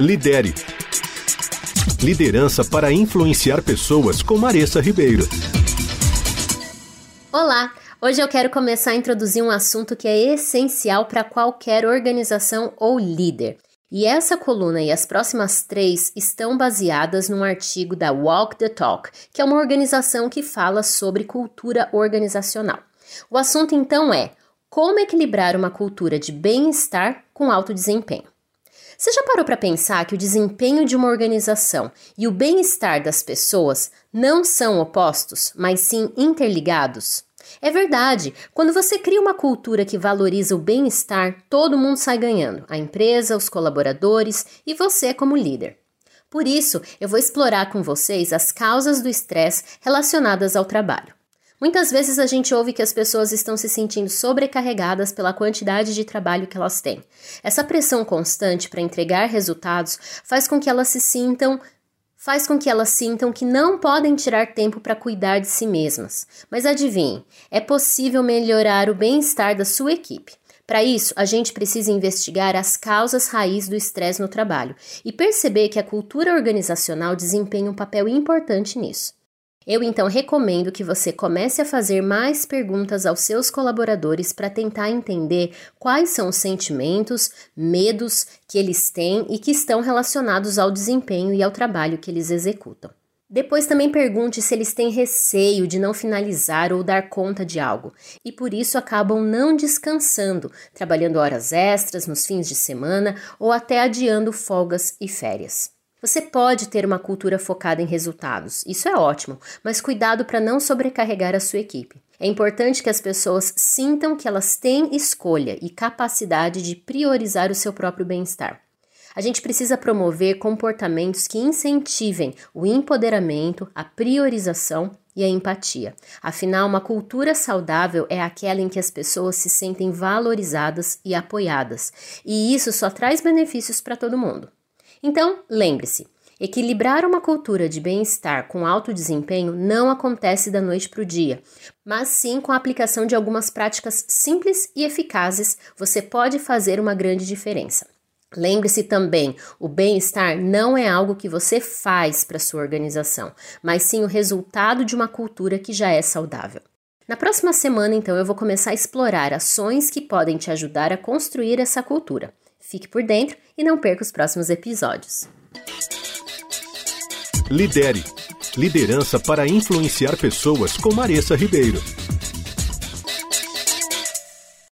Lidere. Liderança para influenciar pessoas com Maressa Ribeiro. Olá! Hoje eu quero começar a introduzir um assunto que é essencial para qualquer organização ou líder. E essa coluna e as próximas três estão baseadas num artigo da Walk the Talk, que é uma organização que fala sobre cultura organizacional. O assunto então é como equilibrar uma cultura de bem-estar com alto desempenho. Você já parou para pensar que o desempenho de uma organização e o bem-estar das pessoas não são opostos, mas sim interligados? É verdade, quando você cria uma cultura que valoriza o bem-estar, todo mundo sai ganhando: a empresa, os colaboradores e você como líder. Por isso, eu vou explorar com vocês as causas do estresse relacionadas ao trabalho. Muitas vezes a gente ouve que as pessoas estão se sentindo sobrecarregadas pela quantidade de trabalho que elas têm. Essa pressão constante para entregar resultados faz com que elas se sintam faz com que elas sintam que não podem tirar tempo para cuidar de si mesmas. Mas adivinhe, é possível melhorar o bem-estar da sua equipe. Para isso, a gente precisa investigar as causas raiz do estresse no trabalho e perceber que a cultura organizacional desempenha um papel importante nisso. Eu então recomendo que você comece a fazer mais perguntas aos seus colaboradores para tentar entender quais são os sentimentos, medos que eles têm e que estão relacionados ao desempenho e ao trabalho que eles executam. Depois também pergunte se eles têm receio de não finalizar ou dar conta de algo e por isso acabam não descansando, trabalhando horas extras nos fins de semana ou até adiando folgas e férias. Você pode ter uma cultura focada em resultados, isso é ótimo, mas cuidado para não sobrecarregar a sua equipe. É importante que as pessoas sintam que elas têm escolha e capacidade de priorizar o seu próprio bem-estar. A gente precisa promover comportamentos que incentivem o empoderamento, a priorização e a empatia. Afinal, uma cultura saudável é aquela em que as pessoas se sentem valorizadas e apoiadas, e isso só traz benefícios para todo mundo. Então, lembre-se: equilibrar uma cultura de bem-estar com alto desempenho não acontece da noite para o dia, mas sim com a aplicação de algumas práticas simples e eficazes, você pode fazer uma grande diferença. Lembre-se também, o bem-estar não é algo que você faz para sua organização, mas sim o resultado de uma cultura que já é saudável. Na próxima semana, então, eu vou começar a explorar ações que podem te ajudar a construir essa cultura. Fique por dentro e não perca os próximos episódios. Lidere. Liderança para influenciar pessoas com Maressa Ribeiro.